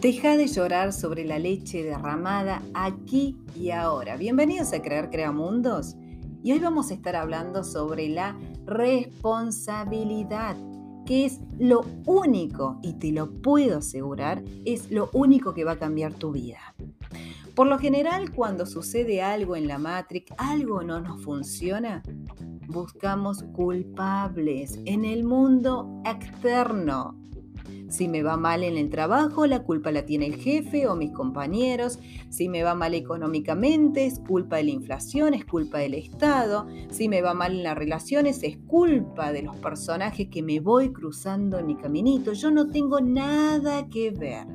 Deja de llorar sobre la leche derramada aquí y ahora. Bienvenidos a Crear Creamundos. Y hoy vamos a estar hablando sobre la responsabilidad, que es lo único, y te lo puedo asegurar, es lo único que va a cambiar tu vida. Por lo general, cuando sucede algo en la Matrix, algo no nos funciona, buscamos culpables en el mundo externo si me va mal en el trabajo, la culpa la tiene el jefe o mis compañeros. Si me va mal económicamente, es culpa de la inflación, es culpa del Estado. Si me va mal en las relaciones, es culpa de los personajes que me voy cruzando en mi caminito. Yo no tengo nada que ver.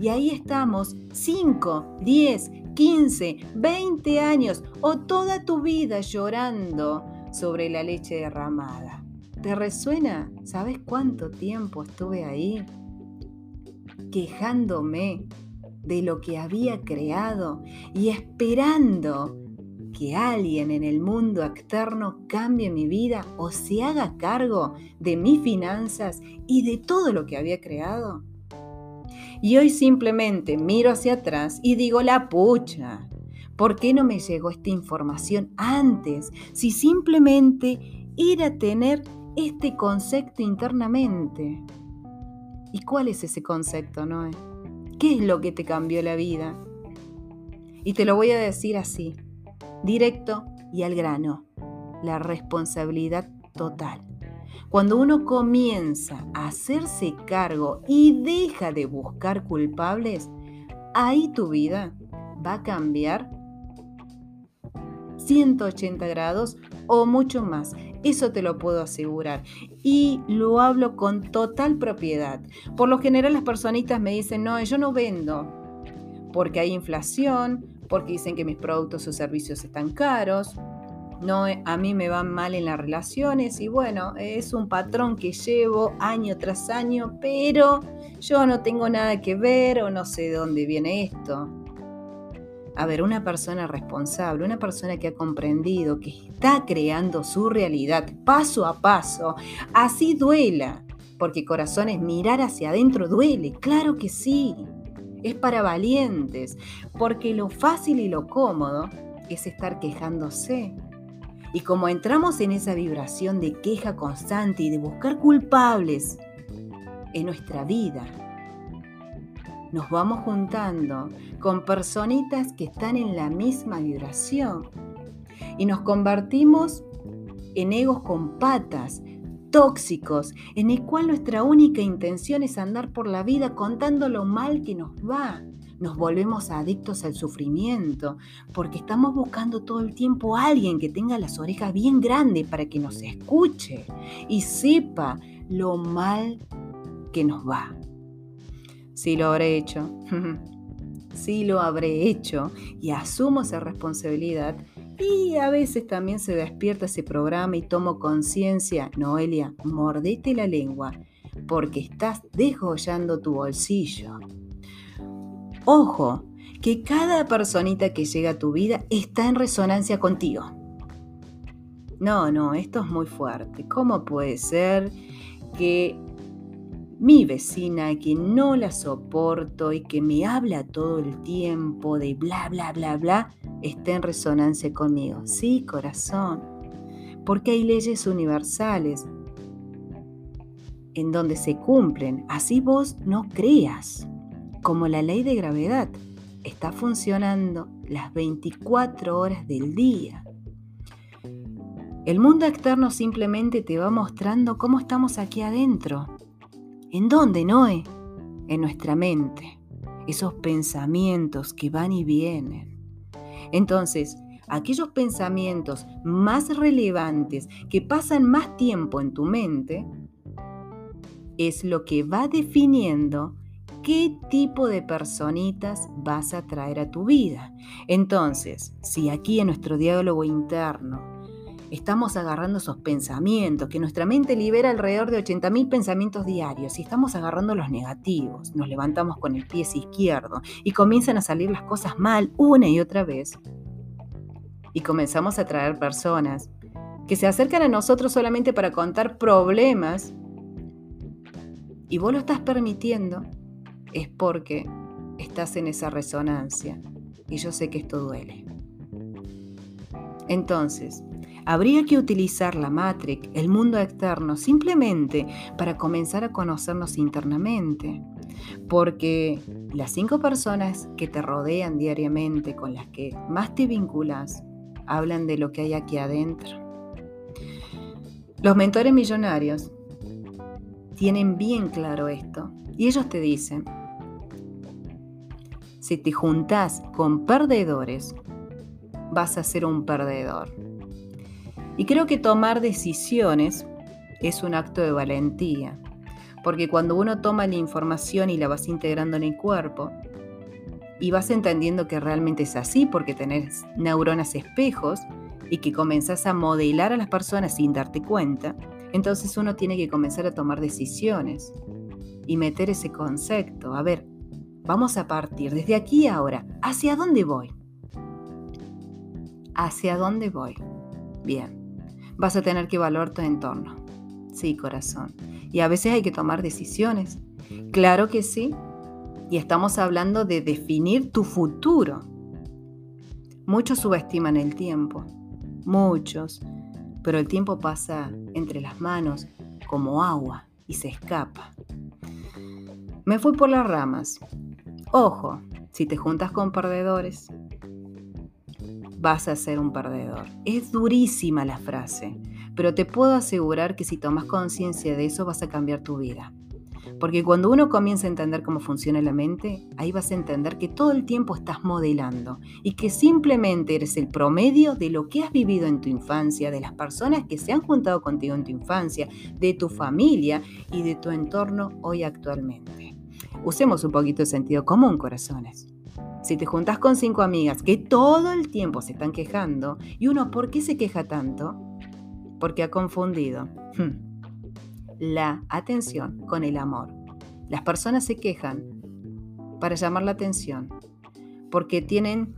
Y ahí estamos 5, 10, 15, 20 años o toda tu vida llorando sobre la leche derramada. ¿Te resuena? ¿Sabes cuánto tiempo estuve ahí quejándome de lo que había creado y esperando que alguien en el mundo externo cambie mi vida o se haga cargo de mis finanzas y de todo lo que había creado? Y hoy simplemente miro hacia atrás y digo la pucha. ¿Por qué no me llegó esta información antes? Si simplemente ir a tener este concepto internamente. ¿Y cuál es ese concepto, Noé? ¿Qué es lo que te cambió la vida? Y te lo voy a decir así, directo y al grano, la responsabilidad total. Cuando uno comienza a hacerse cargo y deja de buscar culpables, ahí tu vida va a cambiar 180 grados o mucho más. Eso te lo puedo asegurar. Y lo hablo con total propiedad. Por lo general las personitas me dicen, no, yo no vendo porque hay inflación, porque dicen que mis productos o servicios están caros. No, a mí me van mal en las relaciones y bueno, es un patrón que llevo año tras año, pero yo no tengo nada que ver o no sé de dónde viene esto. A ver, una persona responsable, una persona que ha comprendido, que está creando su realidad paso a paso, así duela, porque corazones mirar hacia adentro duele, claro que sí, es para valientes, porque lo fácil y lo cómodo es estar quejándose. Y como entramos en esa vibración de queja constante y de buscar culpables en nuestra vida, nos vamos juntando con personitas que están en la misma vibración y nos convertimos en egos con patas, tóxicos, en el cual nuestra única intención es andar por la vida contando lo mal que nos va. Nos volvemos adictos al sufrimiento porque estamos buscando todo el tiempo a alguien que tenga las orejas bien grandes para que nos escuche y sepa lo mal que nos va. Sí lo habré hecho. sí lo habré hecho y asumo esa responsabilidad. Y a veces también se despierta ese programa y tomo conciencia, Noelia, mordete la lengua, porque estás desgollando tu bolsillo. Ojo, que cada personita que llega a tu vida está en resonancia contigo. No, no, esto es muy fuerte. ¿Cómo puede ser que mi vecina que no la soporto y que me habla todo el tiempo de bla, bla, bla, bla, está en resonancia conmigo. Sí, corazón, porque hay leyes universales en donde se cumplen, así vos no creas, como la ley de gravedad está funcionando las 24 horas del día. El mundo externo simplemente te va mostrando cómo estamos aquí adentro ¿En dónde, Noé? En nuestra mente. Esos pensamientos que van y vienen. Entonces, aquellos pensamientos más relevantes que pasan más tiempo en tu mente es lo que va definiendo qué tipo de personitas vas a traer a tu vida. Entonces, si aquí en nuestro diálogo interno estamos agarrando esos pensamientos, que nuestra mente libera alrededor de 80.000 pensamientos diarios y estamos agarrando los negativos, nos levantamos con el pie izquierdo y comienzan a salir las cosas mal una y otra vez. Y comenzamos a traer personas que se acercan a nosotros solamente para contar problemas y vos lo estás permitiendo es porque estás en esa resonancia y yo sé que esto duele. Entonces, habría que utilizar la Matrix, el mundo externo, simplemente para comenzar a conocernos internamente. Porque las cinco personas que te rodean diariamente, con las que más te vinculas, hablan de lo que hay aquí adentro. Los mentores millonarios tienen bien claro esto y ellos te dicen, si te juntas con perdedores, vas a ser un perdedor. Y creo que tomar decisiones es un acto de valentía, porque cuando uno toma la información y la vas integrando en el cuerpo, y vas entendiendo que realmente es así porque tenés neuronas espejos y que comenzás a modelar a las personas sin darte cuenta, entonces uno tiene que comenzar a tomar decisiones y meter ese concepto. A ver, vamos a partir desde aquí ahora. ¿Hacia dónde voy? ¿Hacia dónde voy? Bien, vas a tener que evaluar tu entorno. Sí, corazón. Y a veces hay que tomar decisiones. Claro que sí. Y estamos hablando de definir tu futuro. Muchos subestiman el tiempo. Muchos pero el tiempo pasa entre las manos como agua y se escapa. Me fui por las ramas. Ojo, si te juntas con perdedores, vas a ser un perdedor. Es durísima la frase, pero te puedo asegurar que si tomas conciencia de eso vas a cambiar tu vida. Porque cuando uno comienza a entender cómo funciona la mente, ahí vas a entender que todo el tiempo estás modelando y que simplemente eres el promedio de lo que has vivido en tu infancia, de las personas que se han juntado contigo en tu infancia, de tu familia y de tu entorno hoy actualmente. Usemos un poquito de sentido común, corazones. Si te juntas con cinco amigas que todo el tiempo se están quejando, y uno, ¿por qué se queja tanto? Porque ha confundido. Hmm la atención con el amor. Las personas se quejan para llamar la atención porque tienen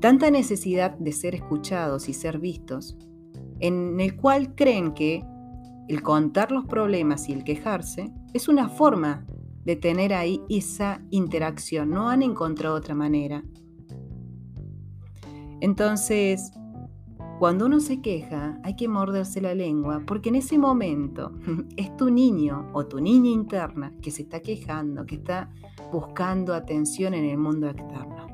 tanta necesidad de ser escuchados y ser vistos, en el cual creen que el contar los problemas y el quejarse es una forma de tener ahí esa interacción. No han encontrado otra manera. Entonces, cuando uno se queja, hay que morderse la lengua, porque en ese momento es tu niño o tu niña interna que se está quejando, que está buscando atención en el mundo externo.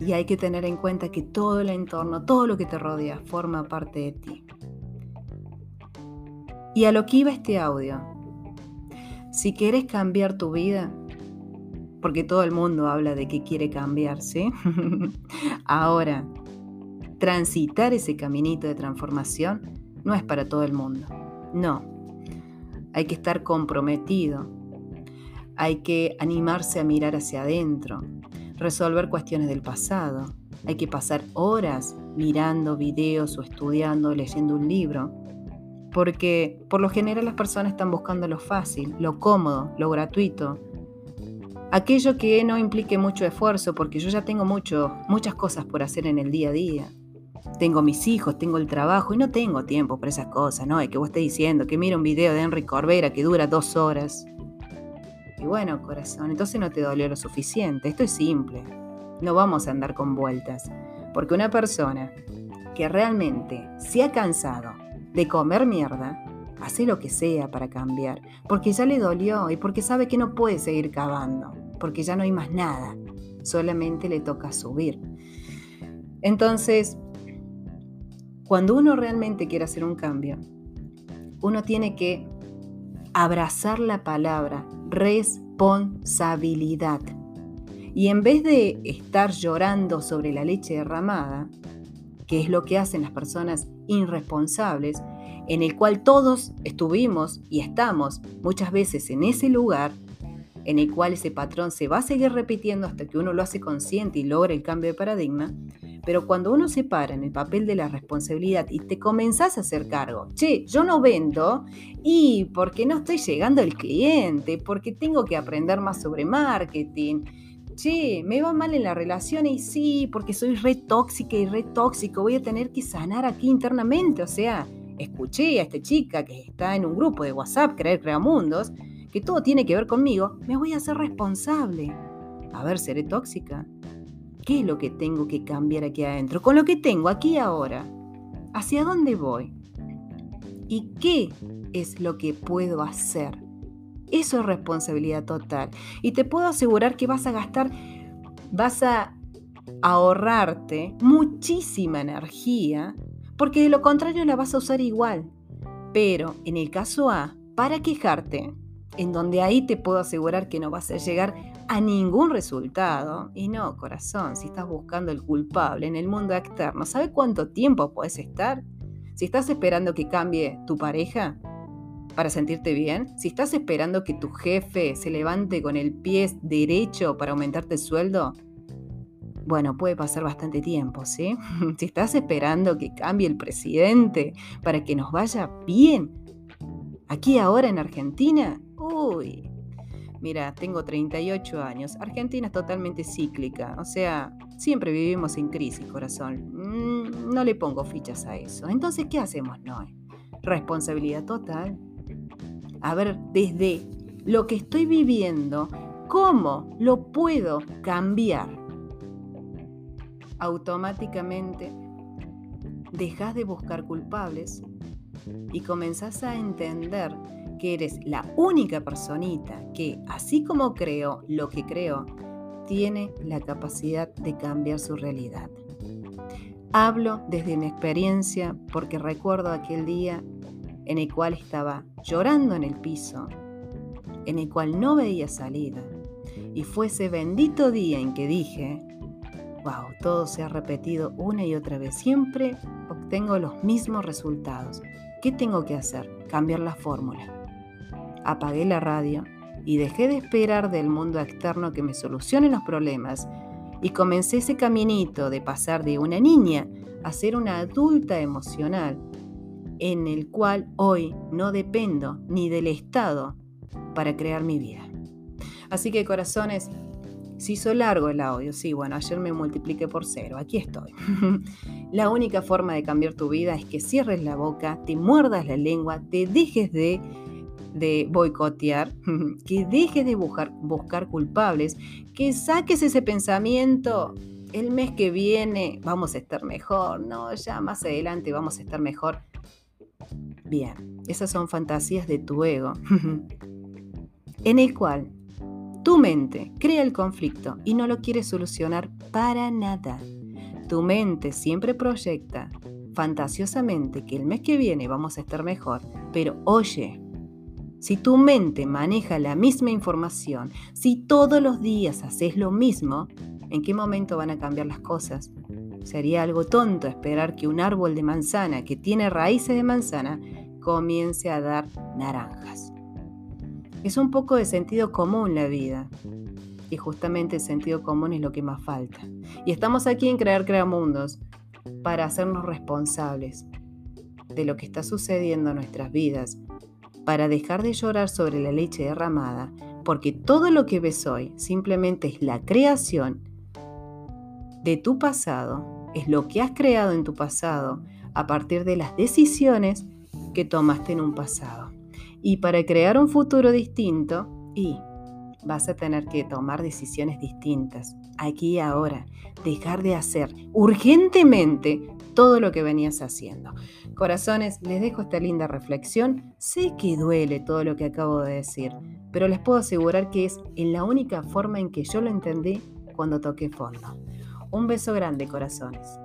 Y hay que tener en cuenta que todo el entorno, todo lo que te rodea, forma parte de ti. Y a lo que iba este audio, si quieres cambiar tu vida, porque todo el mundo habla de que quiere cambiar, ¿sí? Ahora, transitar ese caminito de transformación no es para todo el mundo. No. Hay que estar comprometido. Hay que animarse a mirar hacia adentro, resolver cuestiones del pasado. Hay que pasar horas mirando videos o estudiando, leyendo un libro. Porque por lo general las personas están buscando lo fácil, lo cómodo, lo gratuito. Aquello que no implique mucho esfuerzo, porque yo ya tengo muchas cosas por hacer en el día a día tengo mis hijos, tengo el trabajo y no tengo tiempo para esas cosas, ¿no? Es que vos estés diciendo que mira un video de Henry Corbera que dura dos horas. Y bueno, corazón, entonces no te dolió lo suficiente. Esto es simple. No vamos a andar con vueltas. Porque una persona que realmente se ha cansado de comer mierda, hace lo que sea para cambiar. Porque ya le dolió y porque sabe que no puede seguir cavando. Porque ya no hay más nada. Solamente le toca subir. Entonces, cuando uno realmente quiere hacer un cambio, uno tiene que abrazar la palabra responsabilidad. Y en vez de estar llorando sobre la leche derramada, que es lo que hacen las personas irresponsables, en el cual todos estuvimos y estamos muchas veces en ese lugar, en el cual ese patrón se va a seguir repitiendo hasta que uno lo hace consciente y logra el cambio de paradigma, pero cuando uno se para en el papel de la responsabilidad y te comenzás a hacer cargo, che, yo no vendo y porque no estoy llegando al cliente, porque tengo que aprender más sobre marketing. Che, me va mal en la relación y sí, porque soy re tóxica y re tóxico, voy a tener que sanar aquí internamente. O sea, escuché a esta chica que está en un grupo de WhatsApp, Creer Mundos, que todo tiene que ver conmigo, me voy a hacer responsable. A ver, ¿seré tóxica? ¿Qué es lo que tengo que cambiar aquí adentro? Con lo que tengo aquí ahora. ¿Hacia dónde voy? ¿Y qué es lo que puedo hacer? Eso es responsabilidad total. Y te puedo asegurar que vas a gastar, vas a ahorrarte muchísima energía, porque de lo contrario la vas a usar igual. Pero en el caso A, para quejarte, en donde ahí te puedo asegurar que no vas a llegar a ningún resultado. Y no, corazón, si estás buscando el culpable en el mundo externo, ¿sabe cuánto tiempo puedes estar? Si estás esperando que cambie tu pareja para sentirte bien, si estás esperando que tu jefe se levante con el pie derecho para aumentarte el sueldo, bueno, puede pasar bastante tiempo, ¿sí? Si estás esperando que cambie el presidente para que nos vaya bien, aquí ahora en Argentina, uy, mira, tengo 38 años, Argentina es totalmente cíclica, o sea, siempre vivimos en crisis, corazón. Mm, no le pongo fichas a eso. Entonces, ¿qué hacemos, Noé? Responsabilidad total. A ver, desde lo que estoy viviendo, ¿cómo lo puedo cambiar? automáticamente dejas de buscar culpables y comenzás a entender que eres la única personita que, así como creo lo que creo, tiene la capacidad de cambiar su realidad. Hablo desde mi experiencia porque recuerdo aquel día en el cual estaba llorando en el piso, en el cual no veía salida, y fue ese bendito día en que dije, wow, todo se ha repetido una y otra vez. Siempre obtengo los mismos resultados. ¿Qué tengo que hacer? Cambiar la fórmula. Apagué la radio y dejé de esperar del mundo externo que me solucione los problemas y comencé ese caminito de pasar de una niña a ser una adulta emocional en el cual hoy no dependo ni del Estado para crear mi vida. Así que corazones, se hizo largo el audio, sí, bueno, ayer me multipliqué por cero, aquí estoy. la única forma de cambiar tu vida es que cierres la boca, te muerdas la lengua, te dejes de, boicotear, que dejes de buscar, buscar culpables, que saques ese pensamiento. El mes que viene vamos a estar mejor, no, ya más adelante vamos a estar mejor. Bien, esas son fantasías de tu ego, en el cual tu mente crea el conflicto y no lo quiere solucionar para nada. Tu mente siempre proyecta fantasiosamente que el mes que viene vamos a estar mejor, pero oye, si tu mente maneja la misma información, si todos los días haces lo mismo, ¿en qué momento van a cambiar las cosas? Sería algo tonto esperar que un árbol de manzana que tiene raíces de manzana comience a dar naranjas. Es un poco de sentido común la vida. Y justamente el sentido común es lo que más falta. Y estamos aquí en Crear Creamundos para hacernos responsables de lo que está sucediendo en nuestras vidas, para dejar de llorar sobre la leche derramada, porque todo lo que ves hoy simplemente es la creación de tu pasado, es lo que has creado en tu pasado a partir de las decisiones que tomaste en un pasado. Y para crear un futuro distinto, y vas a tener que tomar decisiones distintas, aquí y ahora, dejar de hacer urgentemente todo lo que venías haciendo. Corazones, les dejo esta linda reflexión. Sé que duele todo lo que acabo de decir, pero les puedo asegurar que es en la única forma en que yo lo entendí cuando toqué fondo. Un beso grande, corazones.